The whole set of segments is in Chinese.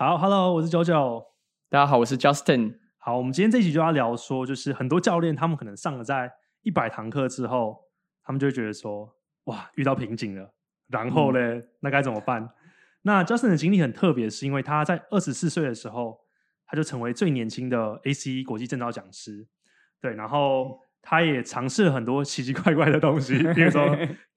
好，Hello，我是九九。大家好，我是 Justin。好，我们今天这一集就要聊说，就是很多教练他们可能上了在一百堂课之后，他们就会觉得说，哇，遇到瓶颈了。然后呢，那该怎么办？那 Justin 的经历很特别，是因为他在二十四岁的时候，他就成为最年轻的 ACE 国际证照讲师。对，然后他也尝试了很多奇奇怪怪的东西，比如说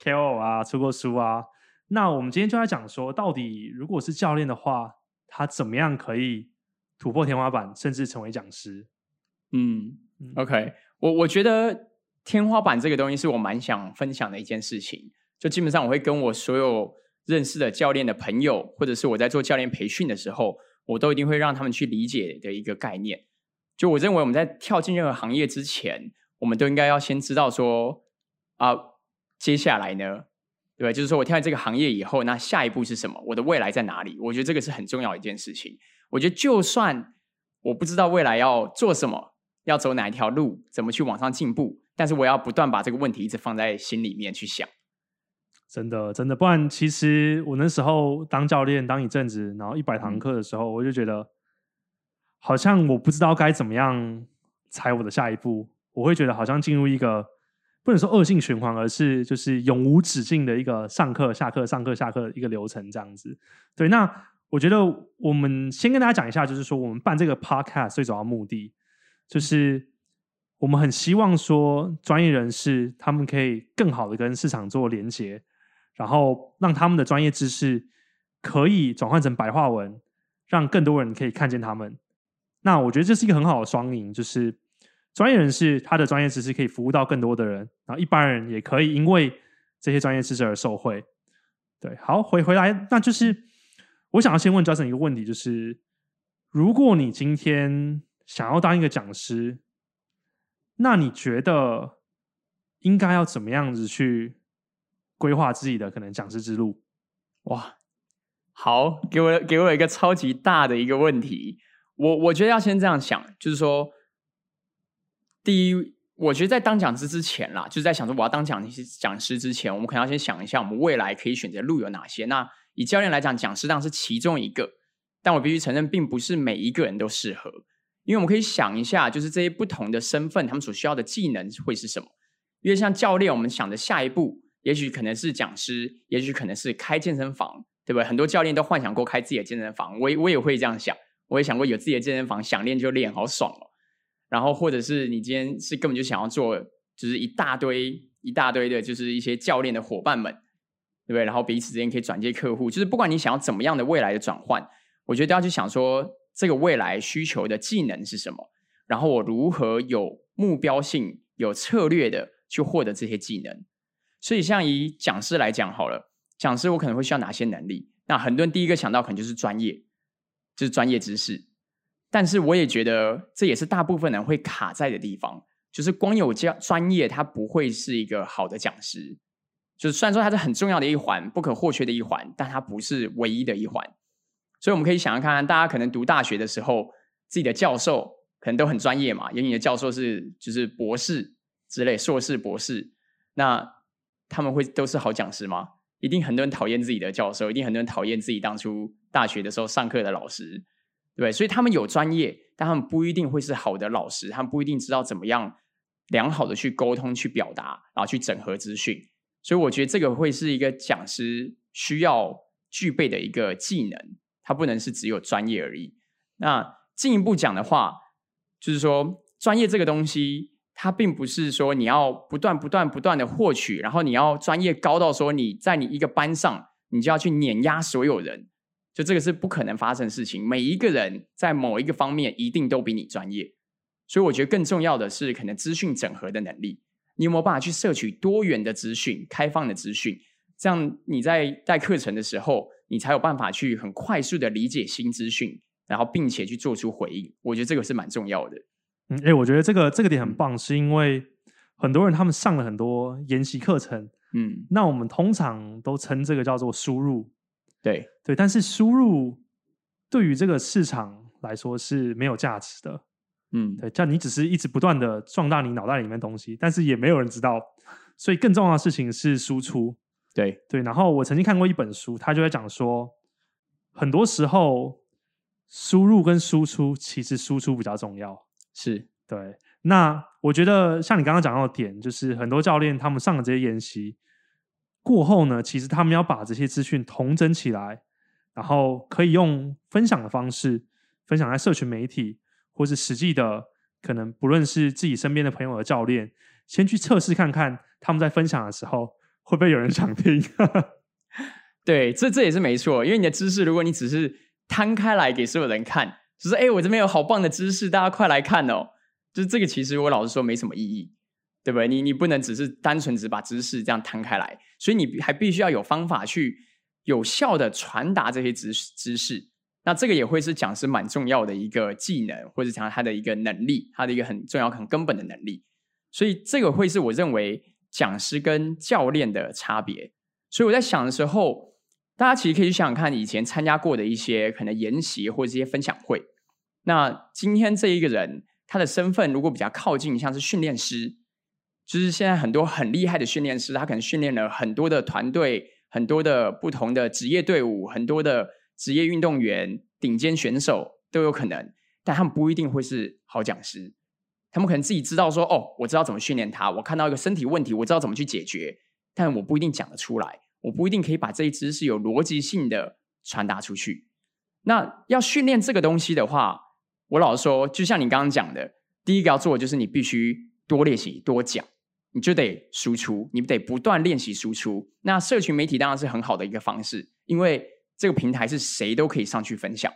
KOL 啊，出过书啊。那我们今天就在讲说，到底如果是教练的话，他怎么样可以突破天花板，甚至成为讲师？嗯，OK，我我觉得天花板这个东西是我蛮想分享的一件事情。就基本上我会跟我所有认识的教练的朋友，或者是我在做教练培训的时候，我都一定会让他们去理解的一个概念。就我认为我们在跳进任何行业之前，我们都应该要先知道说啊，接下来呢？对，就是说我跳进这个行业以后，那下一步是什么？我的未来在哪里？我觉得这个是很重要的一件事情。我觉得就算我不知道未来要做什么，要走哪一条路，怎么去往上进步，但是我要不断把这个问题一直放在心里面去想。真的，真的，不然其实我那时候当教练当一阵子，然后一百堂课的时候，我就觉得好像我不知道该怎么样踩我的下一步。我会觉得好像进入一个。不能说恶性循环，而是就是永无止境的一个上课、下课、上课、下课一个流程这样子。对，那我觉得我们先跟大家讲一下，就是说我们办这个 podcast 最主要目的，就是我们很希望说专业人士他们可以更好的跟市场做连接，然后让他们的专业知识可以转换成白话文，让更多人可以看见他们。那我觉得这是一个很好的双赢，就是。专业人士他的专业知识可以服务到更多的人，然后一般人也可以因为这些专业知识而受惠。对，好回回来，那就是我想要先问 Justin 一个问题，就是如果你今天想要当一个讲师，那你觉得应该要怎么样子去规划自己的可能讲师之路？哇，好，给我给我一个超级大的一个问题，我我觉得要先这样想，就是说。第一，我觉得在当讲师之前啦，就是在想说我要当讲师讲师之前，我们可能要先想一下，我们未来可以选择路有哪些。那以教练来讲，讲师当然是其中一个，但我必须承认，并不是每一个人都适合。因为我们可以想一下，就是这些不同的身份，他们所需要的技能会是什么？因为像教练，我们想的下一步，也许可能是讲师，也许可能是开健身房，对不对？很多教练都幻想过开自己的健身房，我我也会这样想，我也想过有自己的健身房，想练就练，好爽哦。然后，或者是你今天是根本就想要做，就是一大堆一大堆的，就是一些教练的伙伴们，对不对？然后彼此之间可以转接客户，就是不管你想要怎么样的未来的转换，我觉得都要去想说，这个未来需求的技能是什么，然后我如何有目标性、有策略的去获得这些技能。所以，像以讲师来讲好了，讲师我可能会需要哪些能力？那很多人第一个想到可能就是专业，就是专业知识。但是我也觉得，这也是大部分人会卡在的地方，就是光有教专业，他不会是一个好的讲师。就是虽然说它是很重要的一环，不可或缺的一环，但它不是唯一的一环。所以我们可以想想看，大家可能读大学的时候，自己的教授可能都很专业嘛，有你的教授是就是博士之类，硕士、博士，那他们会都是好讲师吗？一定很多人讨厌自己的教授，一定很多人讨厌自己当初大学的时候上课的老师。对，所以他们有专业，但他们不一定会是好的老师，他们不一定知道怎么样良好的去沟通、去表达，然后去整合资讯。所以我觉得这个会是一个讲师需要具备的一个技能，它不能是只有专业而已。那进一步讲的话，就是说专业这个东西，它并不是说你要不断、不断、不断的获取，然后你要专业高到说你在你一个班上，你就要去碾压所有人。就这个是不可能发生的事情。每一个人在某一个方面一定都比你专业，所以我觉得更重要的是可能资讯整合的能力。你有没有办法去摄取多元的资讯、开放的资讯？这样你在带课程的时候，你才有办法去很快速的理解新资讯，然后并且去做出回应。我觉得这个是蛮重要的。嗯，哎，我觉得这个这个点很棒，是因为很多人他们上了很多研习课程，嗯，那我们通常都称这个叫做输入。对。对，但是输入对于这个市场来说是没有价值的，嗯，对，叫你只是一直不断的壮大你脑袋里面东西，但是也没有人知道，所以更重要的事情是输出，对。对。然后我曾经看过一本书，他就在讲说，很多时候输入跟输出，其实输出比较重要。是。对，那我觉得像你刚刚讲到的点，就是很多教练他们上了这些研习过后呢，其实他们要把这些资讯统整起来，然后可以用分享的方式分享在社群媒体，或是实际的，可能不论是自己身边的朋友和教练，先去测试看看他们在分享的时候会不会有人想听。对，这这也是没错，因为你的知识，如果你只是摊开来给所有人看，就是哎，我这边有好棒的知识，大家快来看哦。就是这个，其实我老实说没什么意义，对不对？你你不能只是单纯只把知识这样摊开来，所以你还必须要有方法去有效的传达这些知知识。那这个也会是讲师蛮重要的一个技能，或者讲他的一个能力，他的一个很重要、很根本的能力。所以这个会是我认为讲师跟教练的差别。所以我在想的时候。大家其实可以去想想看，以前参加过的一些可能研习或者这些分享会。那今天这一个人，他的身份如果比较靠近，像是训练师，就是现在很多很厉害的训练师，他可能训练了很多的团队、很多的不同的职业队伍、很多的职业运动员、顶尖选手都有可能，但他们不一定会是好讲师。他们可能自己知道说：“哦，我知道怎么训练他，我看到一个身体问题，我知道怎么去解决，但我不一定讲得出来。”我不一定可以把这一知识有逻辑性的传达出去。那要训练这个东西的话，我老实说，就像你刚刚讲的，第一个要做就是你必须多练习、多讲，你就得输出，你得不断练习输出。那社群媒体当然是很好的一个方式，因为这个平台是谁都可以上去分享，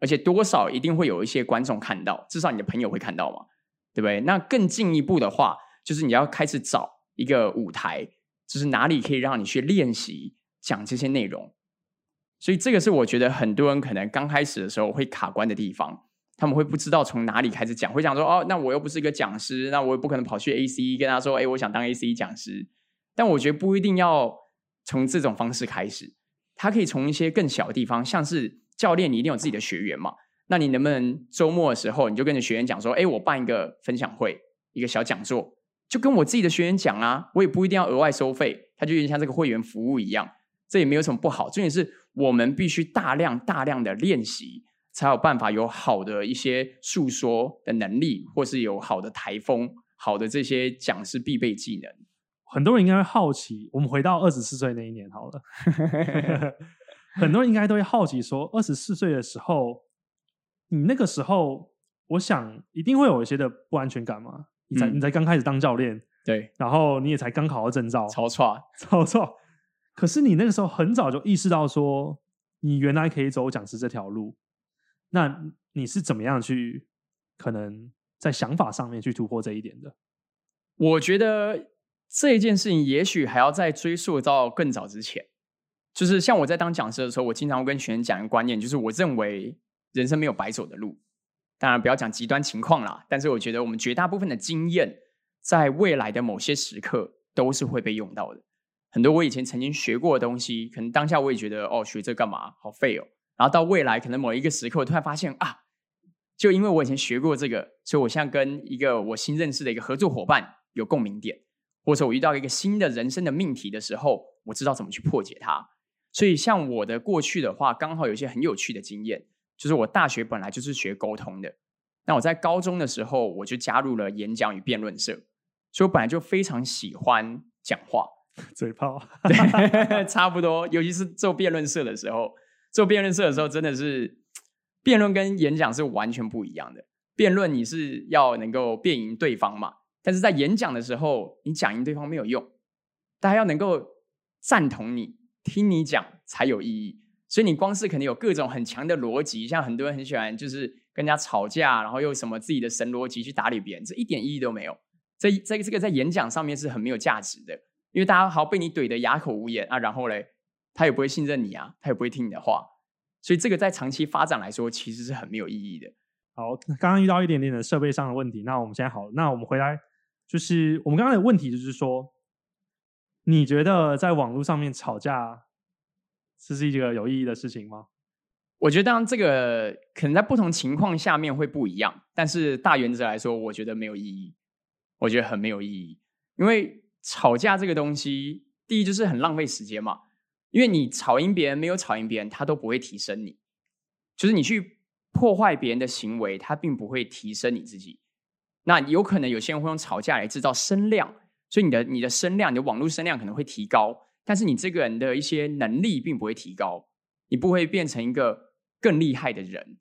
而且多少一定会有一些观众看到，至少你的朋友会看到嘛，对不对？那更进一步的话，就是你要开始找一个舞台。就是哪里可以让你去练习讲这些内容，所以这个是我觉得很多人可能刚开始的时候会卡关的地方，他们会不知道从哪里开始讲，会讲说哦，那我又不是一个讲师，那我也不可能跑去 A C 跟他说，哎，我想当 A C 讲师。但我觉得不一定要从这种方式开始，他可以从一些更小的地方，像是教练，你一定有自己的学员嘛，那你能不能周末的时候，你就跟着学员讲说，哎，我办一个分享会，一个小讲座。就跟我自己的学员讲啊，我也不一定要额外收费，他就有点像这个会员服务一样，这也没有什么不好。重点是我们必须大量大量的练习，才有办法有好的一些诉说的能力，或是有好的台风，好的这些讲师必备技能。很多人应该会好奇，我们回到二十四岁那一年好了，很多人应该都会好奇说，二十四岁的时候，你那个时候，我想一定会有一些的不安全感吗？你才你才刚开始当教练，对，然后你也才刚考到证照，超错超错。可是你那个时候很早就意识到说，你原来可以走讲师这条路。那你是怎么样去可能在想法上面去突破这一点的？我觉得这一件事情也许还要再追溯到更早之前。就是像我在当讲师的时候，我经常会跟学员讲一个观念，就是我认为人生没有白走的路。当然不要讲极端情况啦，但是我觉得我们绝大部分的经验，在未来的某些时刻都是会被用到的。很多我以前曾经学过的东西，可能当下我也觉得哦，学这干嘛，好废哦。然后到未来可能某一个时刻，我突然发现啊，就因为我以前学过这个，所以我现在跟一个我新认识的一个合作伙伴有共鸣点，或者我遇到一个新的人生的命题的时候，我知道怎么去破解它。所以像我的过去的话，刚好有一些很有趣的经验。就是我大学本来就是学沟通的，那我在高中的时候我就加入了演讲与辩论社，所以我本来就非常喜欢讲话，嘴炮，对 差不多。尤其是做辩论社的时候，做辩论社的时候真的是辩论跟演讲是完全不一样的。辩论你是要能够辩赢对方嘛，但是在演讲的时候，你讲赢对方没有用，大家要能够赞同你，听你讲才有意义。所以你光是可能有各种很强的逻辑，像很多人很喜欢就是跟人家吵架，然后用什么自己的神逻辑去打理别人，这一点意义都没有。这这个这个在演讲上面是很没有价值的，因为大家好被你怼得哑口无言啊，然后嘞，他也不会信任你啊，他也不会听你的话，所以这个在长期发展来说其实是很没有意义的。好，刚刚遇到一点点的设备上的问题，那我们现在好，那我们回来就是我们刚刚的问题就是说，你觉得在网络上面吵架？这是一个有意义的事情吗？我觉得，当然，这个可能在不同情况下面会不一样，但是大原则来说，我觉得没有意义。我觉得很没有意义，因为吵架这个东西，第一就是很浪费时间嘛。因为你吵赢别人，没有吵赢别人，他都不会提升你。就是你去破坏别人的行为，它并不会提升你自己。那有可能有些人会用吵架来制造声量，所以你的你的声量，你的网络声量可能会提高，但是你这个人的一些能力并不会提高，你不会变成一个更厉害的人，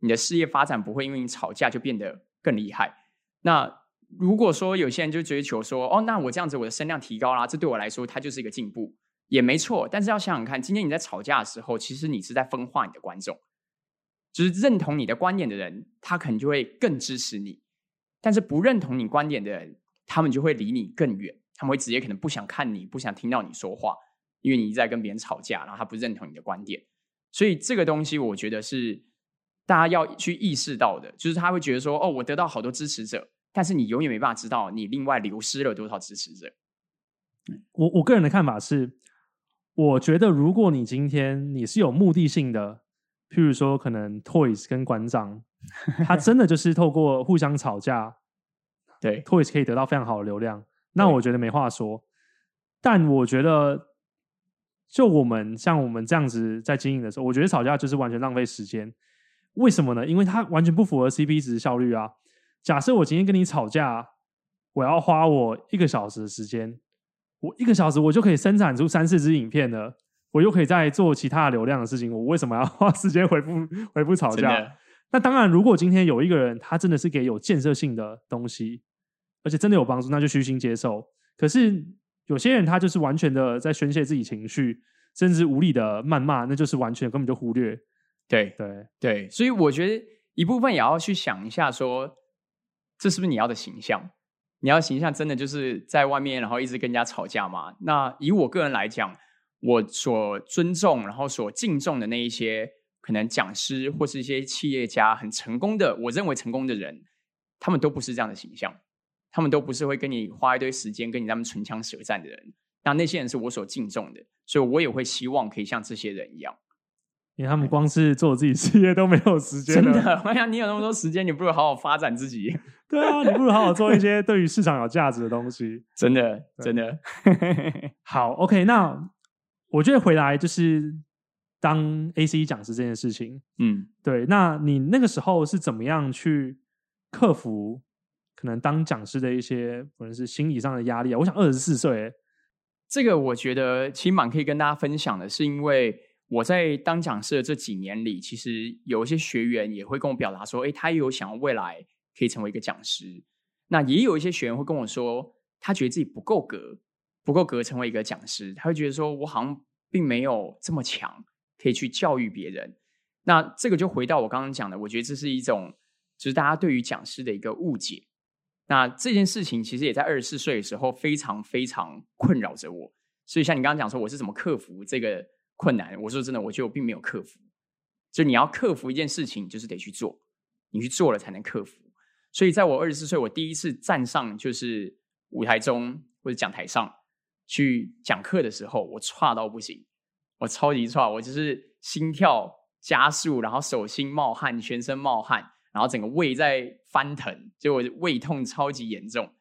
你的事业发展不会因为你吵架就变得更厉害。那如果说有些人就追求说，哦，那我这样子我的声量提高啦，这对我来说它就是一个进步，也没错。但是要想想看，今天你在吵架的时候，其实你是在分化你的观众。就是认同你的观点的人，他可能就会更支持你；但是不认同你观点的人，他们就会离你更远。他们会直接可能不想看你，不想听到你说话，因为你一在跟别人吵架，然后他不认同你的观点。所以这个东西，我觉得是大家要去意识到的。就是他会觉得说：“哦，我得到好多支持者，但是你永远没办法知道你另外流失了多少支持者。”我我个人的看法是，我觉得如果你今天你是有目的性的。譬如说，可能 Toys 跟馆长，他真的 就是透过互相吵架，对 Toys 可以得到非常好的流量，那我觉得没话说。但我觉得，就我们像我们这样子在经营的时候，我觉得吵架就是完全浪费时间。为什么呢？因为它完全不符合 CP 值效率啊。假设我今天跟你吵架，我要花我一个小时的时间，我一个小时我就可以生产出三四支影片了。我又可以再做其他流量的事情，我为什么要 花时间回复回复吵架？那当然，如果今天有一个人他真的是给有建设性的东西，而且真的有帮助，那就虚心接受。可是有些人他就是完全的在宣泄自己情绪，甚至无理的谩骂，那就是完全根本就忽略。对对对，所以我觉得一部分也要去想一下，说这是不是你要的形象？你要形象真的就是在外面，然后一直跟人家吵架吗？那以我个人来讲。我所尊重，然后所敬重的那一些可能讲师或是一些企业家很成功的，我认为成功的人，他们都不是这样的形象，他们都不是会跟你花一堆时间跟你他们唇枪舌战的人。那那些人是我所敬重的，所以我也会希望可以像这些人一样，因为他们光是做自己事业都没有时间。真的，我想你有那么多时间，你不如好好发展自己。对啊，你不如好好做一些对于市场有价值的东西。真的，真的 好。OK，那。我觉得回来就是当 A C 讲师这件事情，嗯，对。那你那个时候是怎么样去克服可能当讲师的一些可能是心理上的压力啊？我想二十四岁，这个我觉得其实蛮可以跟大家分享的，是因为我在当讲师的这几年里，其实有一些学员也会跟我表达说，哎，他也有想要未来可以成为一个讲师。那也有一些学员会跟我说，他觉得自己不够格。不够格成为一个讲师，他会觉得说，我好像并没有这么强，可以去教育别人。那这个就回到我刚刚讲的，我觉得这是一种，就是大家对于讲师的一个误解。那这件事情其实也在二十四岁的时候非常非常困扰着我。所以像你刚刚讲说，我是怎么克服这个困难？我说真的，我觉得我并没有克服。就你要克服一件事情，就是得去做，你去做了才能克服。所以在我二十四岁，我第一次站上就是舞台中或者讲台上。去讲课的时候，我差到不行，我超级差，我就是心跳加速，然后手心冒汗，全身冒汗，然后整个胃在翻腾，就我胃痛超级严重，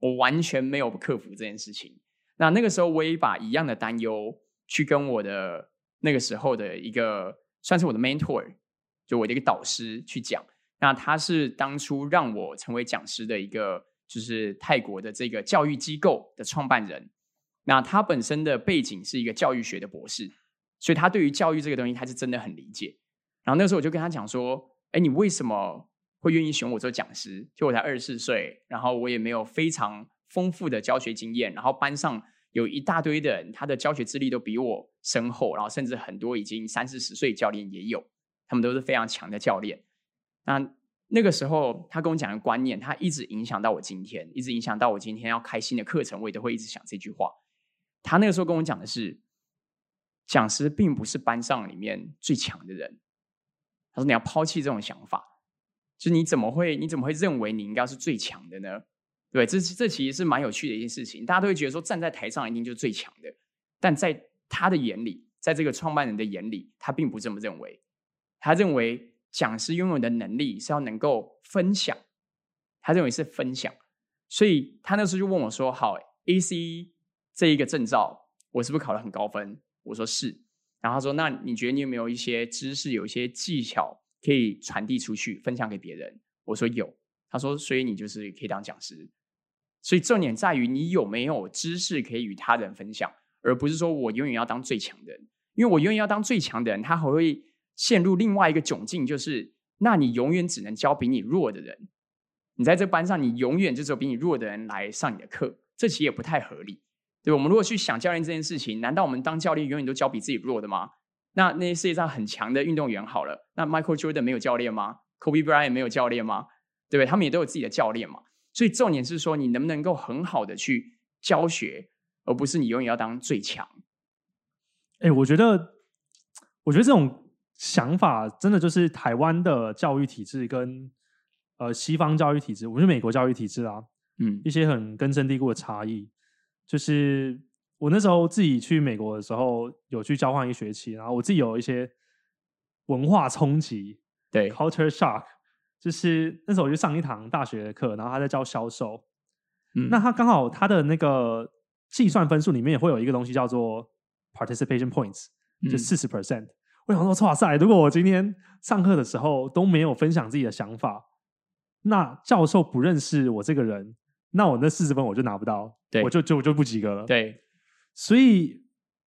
我完全没有克服这件事情。那那个时候，我也把一样的担忧去跟我的那个时候的一个算是我的 mentor，就我的一个导师去讲。那他是当初让我成为讲师的一个，就是泰国的这个教育机构的创办人。那他本身的背景是一个教育学的博士，所以他对于教育这个东西，他是真的很理解。然后那时候我就跟他讲说：“哎，你为什么会愿意选我做讲师？就我才二十四岁，然后我也没有非常丰富的教学经验，然后班上有一大堆的人，他的教学资历都比我深厚，然后甚至很多已经三四十岁教练也有，他们都是非常强的教练。那那个时候他跟我讲的观念，他一直影响到我今天，一直影响到我今天要开新的课程，我也都会一直想这句话。”他那个时候跟我讲的是，讲师并不是班上里面最强的人。他说：“你要抛弃这种想法，就你怎么会你怎么会认为你应该是最强的呢？对，这这其实是蛮有趣的一件事情。大家都会觉得说站在台上一定就是最强的，但在他的眼里，在这个创办人的眼里，他并不这么认为。他认为讲师拥有的能力是要能够分享，他认为是分享。所以他那时候就问我说：‘好，A C。’这一个证照，我是不是考了很高分？我说是。然后他说：“那你觉得你有没有一些知识，有一些技巧可以传递出去，分享给别人？我说有。他说，所以你就是可以当讲师。所以重点在于你有没有知识可以与他人分享，而不是说我永远要当最强的人。因为我永远要当最强的人，他还会陷入另外一个窘境，就是那你永远只能教比你弱的人。你在这班上，你永远就只有比你弱的人来上你的课，这其实也不太合理。对，我们如果去想教练这件事情，难道我们当教练永远都教比自己弱的吗？那那些世界上很强的运动员好了，那 Michael Jordan 没有教练吗？Kobe Bryant 没有教练吗？对不对？他们也都有自己的教练嘛。所以重点是说，你能不能够很好的去教学，而不是你永远要当最强。哎，我觉得，我觉得这种想法真的就是台湾的教育体制跟呃西方教育体制，我们是美国教育体制啊，嗯，一些很根深蒂固的差异，就是。我那时候自己去美国的时候，有去交换一学期，然后我自己有一些文化冲击，对，culture shock，就是那时候我去上一堂大学的课，然后他在教销售，嗯，那他刚好他的那个计算分数里面也会有一个东西叫做 participation points，就四十 percent。我想说，哇塞，如果我今天上课的时候都没有分享自己的想法，那教授不认识我这个人，那我那四十分我就拿不到，对，我就就就不及格了，对。所以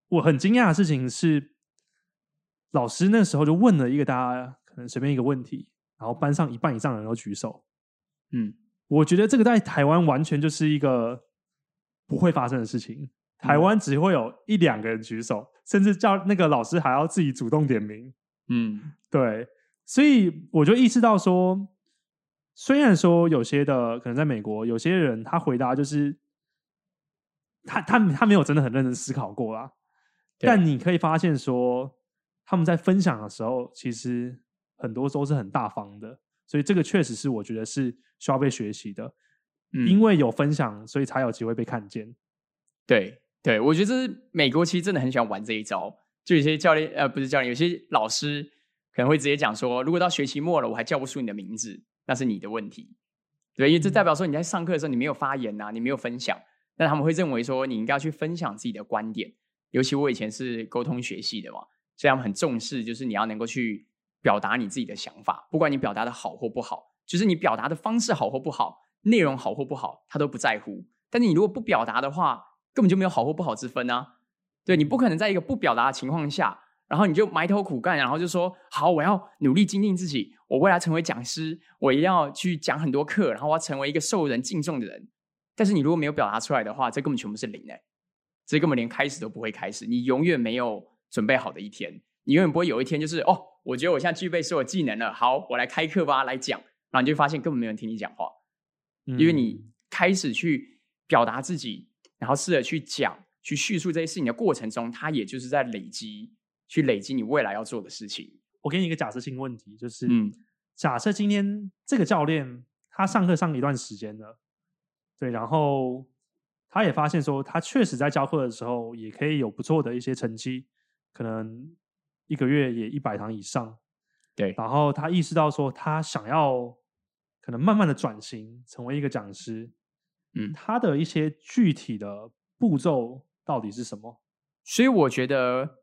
我很惊讶的事情是，老师那时候就问了一个大家可能随便一个问题，然后班上一半以上的人都举手。嗯，我觉得这个在台湾完全就是一个不会发生的事情。台湾只会有一两个人举手，甚至叫那个老师还要自己主动点名。嗯，对。所以我就意识到说，虽然说有些的可能在美国，有些人他回答就是。他他他没有真的很认真思考过啦，但你可以发现说他们在分享的时候，其实很多都是很大方的，所以这个确实是我觉得是需要被学习的，因为有分享，所以才有机会被看见。对对，我觉得这是美国其实真的很喜欢玩这一招，就有些教练呃不是教练，有些老师可能会直接讲说，如果到学期末了我还叫不出你的名字，那是你的问题，对，因为这代表说你在上课的时候你没有发言呐，你没有分享。那他们会认为说，你应该去分享自己的观点。尤其我以前是沟通学系的嘛，所以他们很重视，就是你要能够去表达你自己的想法，不管你表达的好或不好，就是你表达的方式好或不好，内容好或不好，他都不在乎。但是你如果不表达的话，根本就没有好或不好之分啊。对你不可能在一个不表达的情况下，然后你就埋头苦干，然后就说好，我要努力精进自己，我未来成为讲师，我一定要去讲很多课，然后我要成为一个受人敬重的人。但是你如果没有表达出来的话，这根本全部是零哎，这根本连开始都不会开始。你永远没有准备好的一天，你永远不会有一天就是哦，我觉得我现在具备所有技能了，好，我来开课吧，来讲，然后你就发现根本没人听你讲话，因为你开始去表达自己，然后试着去讲、去叙述这些事情的过程中，它也就是在累积，去累积你未来要做的事情。我给你一个假设性问题，就是，嗯，假设今天这个教练他上课上一段时间了。对，然后他也发现说，他确实在教课的时候也可以有不错的一些成绩，可能一个月也一百堂以上。对，然后他意识到说，他想要可能慢慢的转型成为一个讲师。嗯，他的一些具体的步骤到底是什么？所以我觉得，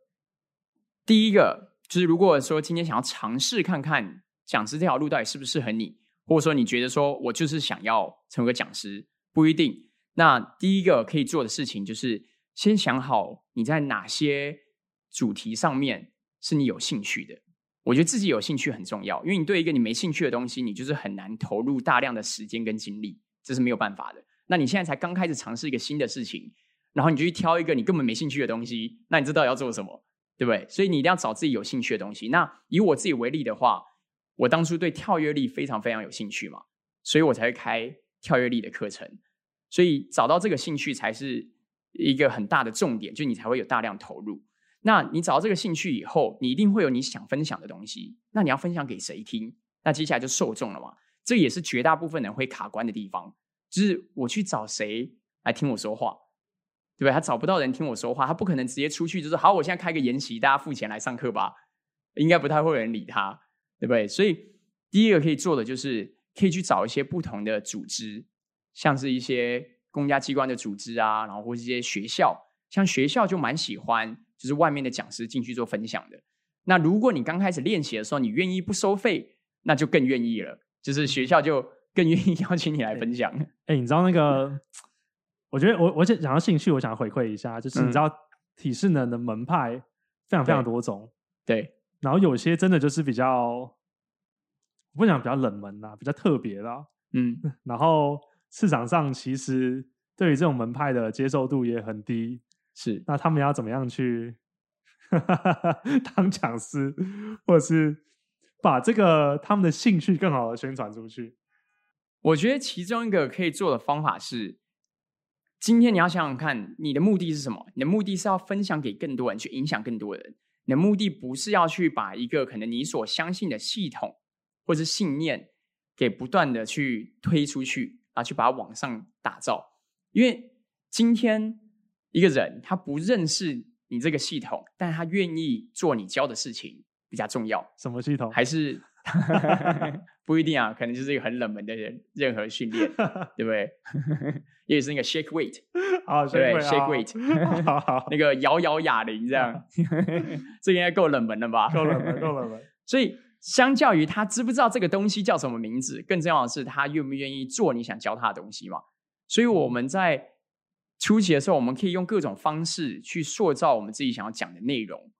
第一个就是，如果说今天想要尝试看看讲师这条路到底适不适合你，或者说你觉得说我就是想要成为个讲师。不一定。那第一个可以做的事情就是先想好你在哪些主题上面是你有兴趣的。我觉得自己有兴趣很重要，因为你对一个你没兴趣的东西，你就是很难投入大量的时间跟精力，这是没有办法的。那你现在才刚开始尝试一个新的事情，然后你就去挑一个你根本没兴趣的东西，那你知道要做什么，对不对？所以你一定要找自己有兴趣的东西。那以我自己为例的话，我当初对跳跃力非常非常有兴趣嘛，所以我才会开。跳跃力的课程，所以找到这个兴趣才是一个很大的重点，就你才会有大量投入。那你找到这个兴趣以后，你一定会有你想分享的东西。那你要分享给谁听？那接下来就受众了嘛。这也是绝大部分人会卡关的地方，就是我去找谁来听我说话，对不对？他找不到人听我说话，他不可能直接出去就是好，我现在开个研习，大家付钱来上课吧，应该不太会有人理他，对不对？所以第一个可以做的就是。可以去找一些不同的组织，像是一些公家机关的组织啊，然后或是一些学校，像学校就蛮喜欢，就是外面的讲师进去做分享的。那如果你刚开始练习的时候，你愿意不收费，那就更愿意了，就是学校就更愿意 邀请你来分享。哎、你知道那个？我觉得我我想讲到兴趣，我想回馈一下，就是你知道体适能的门派非常非常多种，对，然后有些真的就是比较，我不讲比较冷门啦，比较特别啦。嗯，然后市场上其实对于这种门派的接受度也很低。是那他们要怎么样去 当讲师，或者是把这个他们的兴趣更好的宣传出去？我觉得其中一个可以做的方法是，今天你要想想看，你的目的是什么？你的目的是要分享给更多人，去影响更多人。你的目的不是要去把一个可能你所相信的系统或是信念给不断的去推出去，啊，去把它往上打造。因为今天一个人他不认识你这个系统，但他愿意做你教的事情比较重要。什么系统？还是 不一定啊，可能就是一个很冷门的人任何训练，对不对？也是那个 shake weight，好对，shake weight，好好，那个摇摇哑铃这样，这个应该够冷门了吧？够冷门，够冷门。所以，相较于他知不知道这个东西叫什么名字，更重要的是他愿不愿意做你想教他的东西嘛。所以我们在初期的时候，我们可以用各种方式去塑造我们自己想要讲的内容。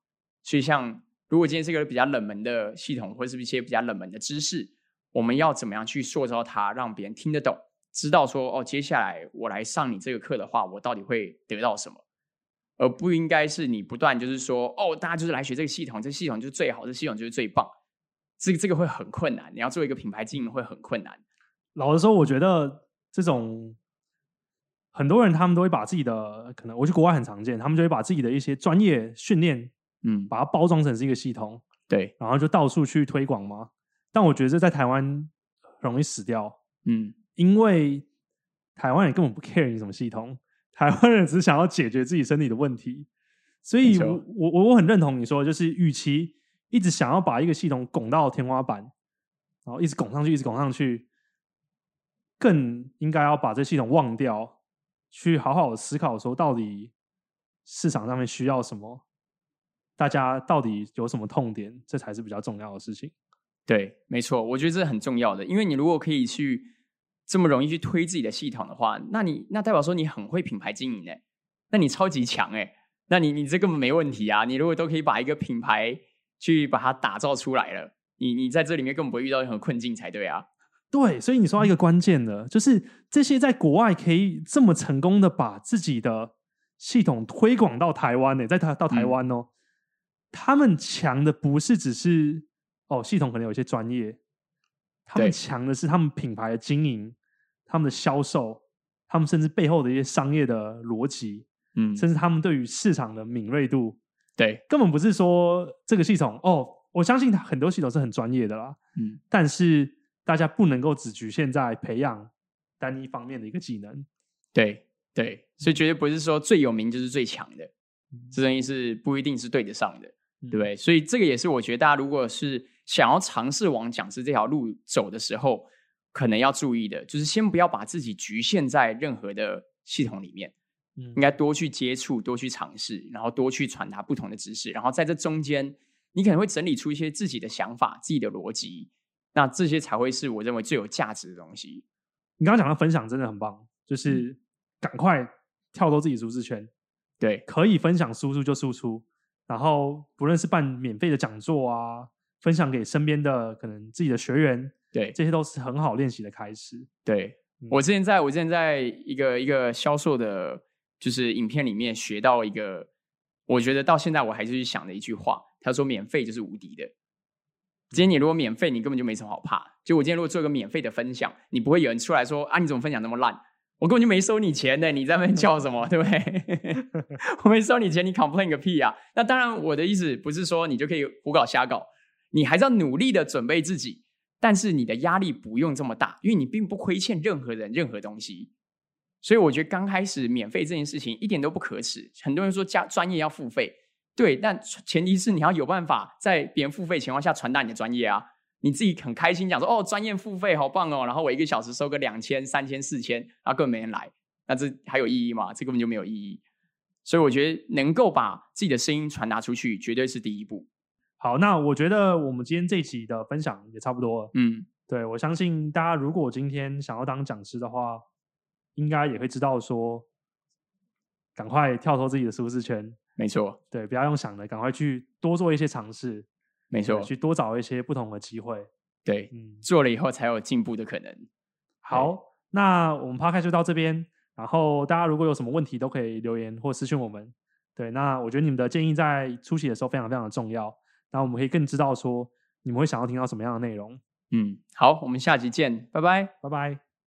所以，像如果今天是一个比较冷门的系统，或是一些比较冷门的知识，我们要怎么样去塑造它，让别人听得懂，知道说哦，接下来我来上你这个课的话，我到底会得到什么？而不应该是你不断就是说哦，大家就是来学这个系统，这系统就是最好，这系统就是最棒。这个这个会很困难，你要做一个品牌经营会很困难。老实说，我觉得这种很多人他们都会把自己的可能，我去国外很常见，他们就会把自己的一些专业训练，嗯，把它包装成是一个系统，对，然后就到处去推广嘛。但我觉得这在台湾容易死掉，嗯，因为台湾人根本不 care 你什么系统，台湾人只想要解决自己身体的问题。所以我，我我我很认同你说的，就是与其一直想要把一个系统拱到天花板，然后一直拱上去，一直拱上去，更应该要把这系统忘掉，去好好的思考说，到底市场上面需要什么，大家到底有什么痛点，这才是比较重要的事情。对，没错，我觉得这是很重要的，因为你如果可以去这么容易去推自己的系统的话，那你那代表说你很会品牌经营哎，那你超级强哎，那你你这根本没问题啊！你如果都可以把一个品牌去把它打造出来了，你你在这里面根本不会遇到任何困境才对啊。对，所以你说到一个关键的，就是这些在国外可以这么成功的把自己的系统推广到台湾呢、在台到台湾哦，他们强的不是只是哦系统可能有一些专业，他们强的是他们品牌的经营、他们的销售、他们甚至背后的一些商业的逻辑，嗯，甚至他们对于市场的敏锐度，对，根本不是说这个系统哦，我相信很多系统是很专业的啦，嗯，但是大家不能够只局限在培养单一方面的一个技能。对对，所以绝对不是说最有名就是最强的，嗯这东西是不一定是对得上的。嗯对不对？所以这个也是我觉得大家如果是想要尝试往讲师这条路走的时候，可能要注意的，就是先不要把自己局限在任何的系统里面，嗯应该多去接触、多去尝试，然后多去传达不同的知识，然后在这中间，你可能会整理出一些自己的想法、自己的逻辑，那这些才会是我认为最有价值的东西。你刚刚讲的分享真的很棒，嗯就是赶快跳脱自己舒适圈，对可以分享输出就输出，然后不论是办免费的讲座啊，分享给身边的可能自己的学员，对这些都是很好练习的开始。对，嗯我之前在我之前在一个一个销售的，就是影片里面学到一个，我觉得到现在我还是去想的一句话，他说免费就是无敌的。今天你如果免费，你根本就没什么好怕。就我今天如果做一个免费的分享，你不会有人出来说啊，你怎么分享那么烂？我根本就没收你钱呢，你在那边叫什么？对不对？我没收你钱，你 complain 个屁啊！那当然，我的意思不是说你就可以胡搞瞎搞，你还是要努力的准备自己，但是你的压力不用这么大，因为你并不亏欠任何人任何东西。所以我觉得刚开始免费这件事情一点都不可耻。很多人说加专业要付费，对，但前提是你要有办法在别人付费情况下传达你的专业啊。你自己很开心讲说哦，专业付费好棒哦，然后我一个小时收个两千、三千、四千，然后根本没人来，那这还有意义吗？这根本就没有意义。所以我觉得能够把自己的声音传达出去，绝对是第一步。好，那我觉得我们今天这一集的分享也差不多了。嗯，对我相信大家如果今天想要当讲师的话，应该也会知道说，赶快跳脱自己的舒适圈，没错，对，不要用想的，赶快去多做一些尝试，没错，去多找一些不同的机会。对，嗯，做了以后才有进步的可能。好，那我们 p 开就到这边。然后大家如果有什么问题，都可以留言或私讯我们。对，那我觉得你们的建议在初期的时候非常非常的重要。那我们可以更知道说你们会想要听到什么样的内容。嗯，好，我们下集见，拜拜。拜拜。